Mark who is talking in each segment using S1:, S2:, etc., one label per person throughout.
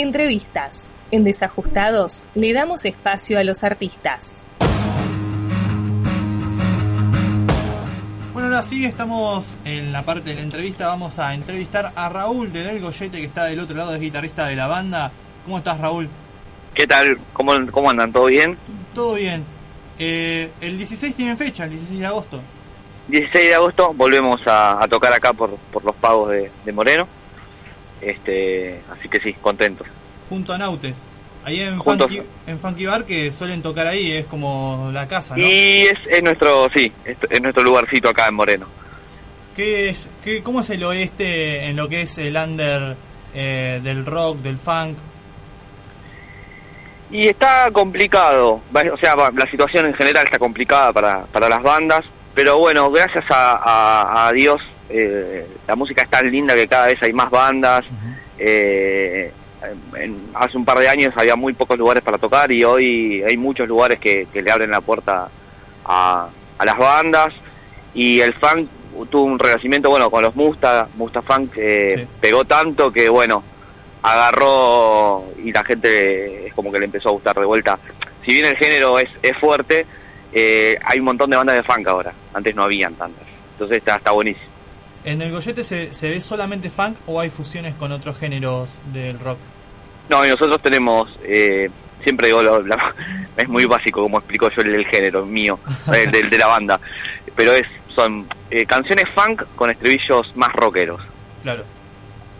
S1: Entrevistas. En Desajustados le damos espacio a los artistas.
S2: Bueno, ahora sí estamos en la parte de la entrevista. Vamos a entrevistar a Raúl de Del Goyete, que está del otro lado, es guitarrista de la banda. ¿Cómo estás, Raúl?
S3: ¿Qué tal? ¿Cómo, cómo andan? ¿Todo bien?
S2: Todo bien. Eh, el 16 tienen fecha, el 16 de agosto.
S3: 16 de agosto volvemos a, tocar acá por, por los pagos de, Moreno. Este, así que sí, contentos.
S2: Junto a Nautes. Ahí en Funky, en Funky Bar que suelen tocar ahí, es como la casa, ¿no?
S3: Y es, es nuestro, sí, es, nuestro lugarcito acá en Moreno.
S2: ¿Qué es, qué, ¿Cómo es el oeste en lo que es el under eh, del rock, del funk?
S3: Y está complicado, o sea, la situación en general está complicada para, para las bandas, pero bueno, gracias a, a, Dios eh, la música es tan linda que cada vez hay más bandas. eh, hace un par de años había muy pocos lugares para tocar y hoy hay muchos lugares que, le abren la puerta a, a, las bandas y el funk tuvo un renacimiento bueno con los Musta, Musta Funk eh, pegó tanto que bueno agarró y la gente es como que le empezó a gustar de vuelta. Si bien el género es, es fuerte, eh, hay un montón de bandas de funk ahora. Antes no habían tantas. Entonces está, está buenísimo.
S2: ¿En el Goyete se, se ve solamente funk o hay fusiones con otros géneros del rock?
S3: No, y nosotros tenemos, eh, siempre digo, es muy básico como explico yo el, género mío, el, de la banda, pero es son eh, canciones funk con estribillos más rockeros.
S2: Claro.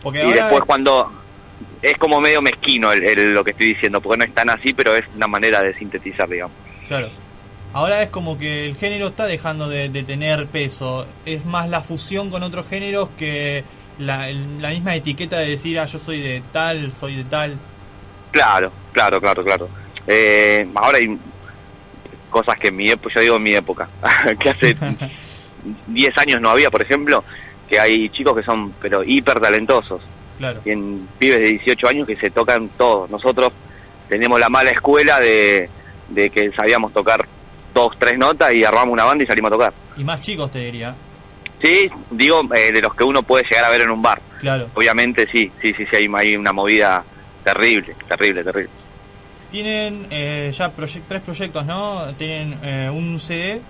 S3: Porque y después cuando es como medio mezquino el, lo que estoy diciendo, porque no es tan así, pero es una manera de sintetizar, digamos.
S2: Claro. Ahora es como que el género está dejando de, tener peso. Es más la fusión con otros géneros que la, la, misma etiqueta de decir, ah, yo soy de tal, soy de tal.
S3: Claro, claro, claro, claro. Eh, ahora hay cosas que en mi época, yo digo en mi época, que hace 10 años no había, por ejemplo, que hay chicos que son pero hiper talentosos
S2: Claro.
S3: en pibes de 18 años que se tocan todos. Nosotros tenemos la mala escuela de, que sabíamos tocar dos, tres notas y armamos una banda y salimos a tocar.
S2: Y más chicos, te diría.
S3: Sí, digo, eh, de los que uno puede llegar a ver en un bar.
S2: Claro.
S3: Obviamente sí, sí, sí, sí, hay, hay una movida terrible, terrible, terrible.
S2: Tienen eh, ya tres proyectos, ¿no? Tienen eh, un CD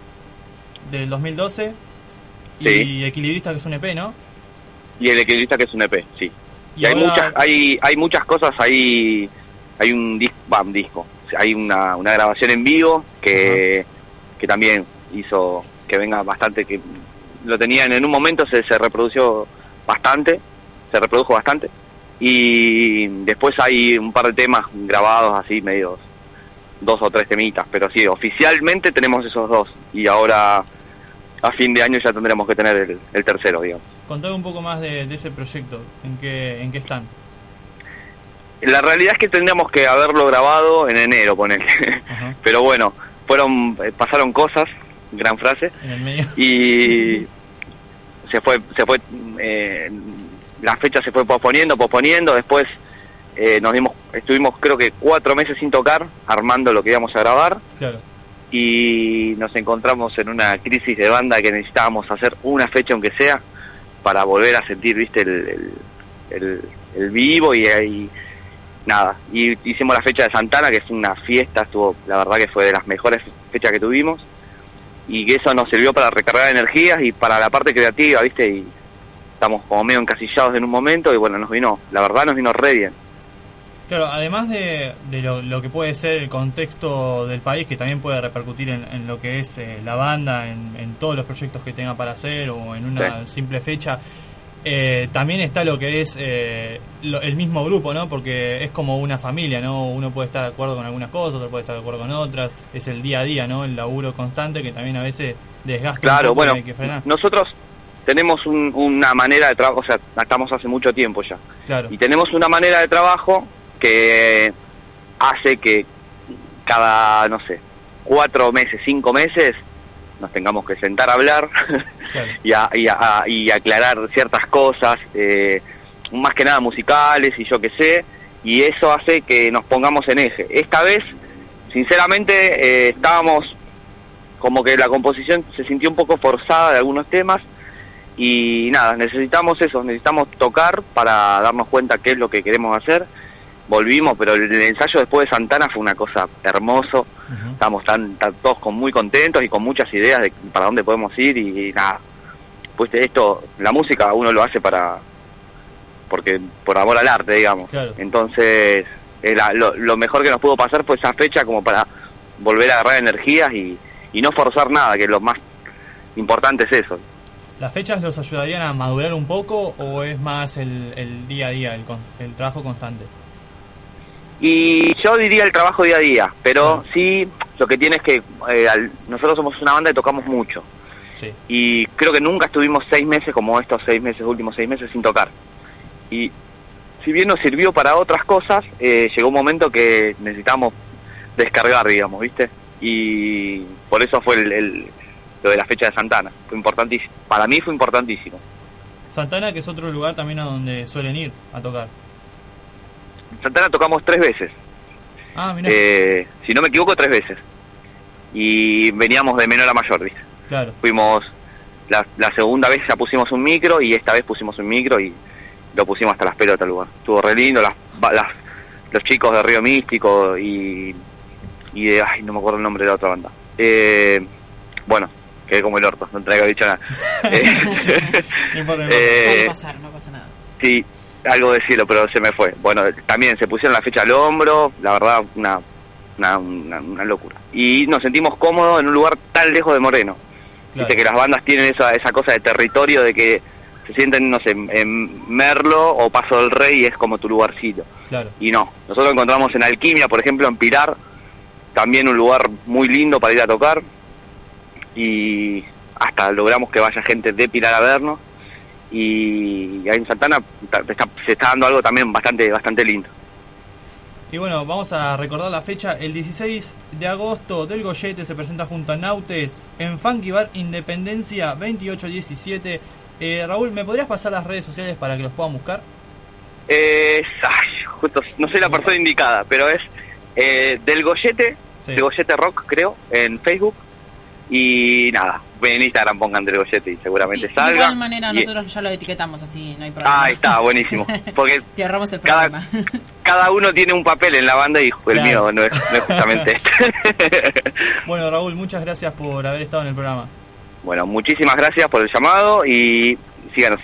S2: del 2012 y Equilibrista, que es un EP, ¿no?
S3: Y el Equilibrista, que es un EP, sí. Y, hay muchas hay hay muchas cosas hay hay un disco un disco hay una, una grabación en vivo que, que también hizo que venga bastante que lo tenían en un momento se, se reprodució bastante se reprodujo bastante y después hay un par de temas grabados así medios dos o tres temitas pero sí oficialmente tenemos esos dos y ahora a fin de año ya tendremos que tener el, el tercero digamos
S2: Contame un poco más de, ese proyecto, ¿en qué, ¿en qué están?
S3: La realidad es que tendríamos que haberlo grabado en enero, ponele. Pero bueno, fueron eh, pasaron cosas, gran frase, y se fue, se fue, eh, la fecha se fue posponiendo, posponiendo, después eh, nos dimos, estuvimos creo que cuatro meses sin tocar, armando lo que íbamos a grabar. Y nos encontramos en una crisis de banda que necesitábamos hacer una fecha aunque sea para volver a sentir, viste, el, el, vivo y, ahí nada. Y hicimos la fecha de Santana, que es una fiesta, estuvo, la verdad que fue de las mejores fechas que tuvimos. Y que eso nos sirvió para recargar energías y para la parte creativa, viste, y estamos como medio encasillados en un momento y bueno, nos vino, la verdad nos vino re bien.
S2: Claro, además de, lo, que puede ser el contexto del país, que también puede repercutir en, lo que es eh, la banda, en, todos los proyectos que tenga para hacer o en una simple fecha, eh, también está lo que es eh, el mismo grupo, ¿no? Porque es como una familia, ¿no? Uno puede estar de acuerdo con algunas cosas, otro puede estar de acuerdo con otras, es el día a día, ¿no? El laburo constante que también a veces desgasta.
S3: Claro, bueno, nosotros tenemos una manera de trabajo, o sea, estamos hace mucho tiempo ya.
S2: Claro.
S3: Y tenemos una manera de trabajo que hace que cada, no sé, cuatro meses, cinco meses, nos tengamos que sentar a hablar y, a, y, aclarar ciertas cosas, eh, más que nada musicales y yo qué sé, y eso hace que nos pongamos en eje. Esta vez, sinceramente, eh, estábamos como que la composición se sintió un poco forzada de algunos temas y nada, necesitamos eso, necesitamos tocar para darnos cuenta qué es lo que queremos hacer volvimos, pero el, ensayo después de Santana fue una cosa hermoso. Estamos tan, todos con, muy contentos y con muchas ideas de para dónde podemos ir y, nada. Pues esto, la música uno lo hace para, porque por amor al arte, digamos. Entonces, lo, lo, mejor que nos pudo pasar fue esa fecha como para volver a agarrar energías y, y no forzar nada, que lo más importante es eso.
S2: ¿Las fechas los ayudarían a madurar un poco o es más el, el día a día, el, el trabajo constante?
S3: Y yo diría el trabajo día a día, pero sí, lo que tiene es que eh, nosotros somos una banda y tocamos mucho. Sí. Y creo que nunca estuvimos seis meses como estos seis meses, últimos seis meses sin tocar. Y si bien nos sirvió para otras cosas, eh, llegó un momento que necesitamos descargar, digamos, ¿viste? Y por eso fue el, lo de la fecha de Santana. Fue importantísimo. Para mí fue importantísimo.
S2: Santana, que es otro lugar también a donde suelen ir a tocar.
S3: Santana tocamos tres veces. Ah, eh, si no me equivoco, tres veces. Y veníamos de menor a mayor, ¿viste? Claro. Fuimos, la, la segunda vez ya pusimos un micro y esta vez pusimos un micro y lo pusimos hasta las pelotas al lugar. Estuvo re lindo, las, las, los chicos de Río Místico y, y de, ay, no me acuerdo el nombre de la otra banda. Eh, bueno, quedé como el orto, no traigo dicho nada.
S4: no eh, pasar, no pasa nada.
S3: Sí, algo de cielo, pero se me fue. Bueno, también se pusieron la fecha al hombro, la verdad, una, una, una, locura. Y nos sentimos cómodos en un lugar tan lejos de Moreno. Dice que las bandas tienen esa, esa cosa de territorio de que se sienten, no sé, en Merlo o Paso del Rey y es como tu lugarcito. Claro. Y no, nosotros encontramos en Alquimia, por ejemplo, en Pilar, también un lugar muy lindo para ir a tocar y hasta logramos que vaya gente de Pilar a vernos y ahí en Santana se está dando algo también bastante bastante lindo.
S2: Y bueno, vamos a recordar la fecha. El 16 de agosto del Goyete se presenta junto a Nautes en Funky Bar Independencia 2817. Eh, Raúl, ¿me podrías pasar las redes sociales para que los puedan buscar?
S3: Eh, justo, no soy la persona indicada, pero es eh, del Goyete, del Goyete Rock, creo, en Facebook. Y nada, en Instagram pongan Del Goyete y seguramente salga. De
S4: igual manera nosotros ya lo etiquetamos así, no hay problema.
S3: Ah, está, buenísimo. Porque
S4: Te ahorramos el problema.
S3: Cada, uno tiene un papel en la banda y el mío no es, justamente este.
S2: bueno, Raúl, muchas gracias por haber estado en el programa.
S3: Bueno, muchísimas gracias por el llamado y síganos,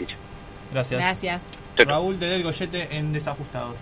S2: Gracias.
S4: Gracias.
S2: Raúl de Del Goyete en Desajustados.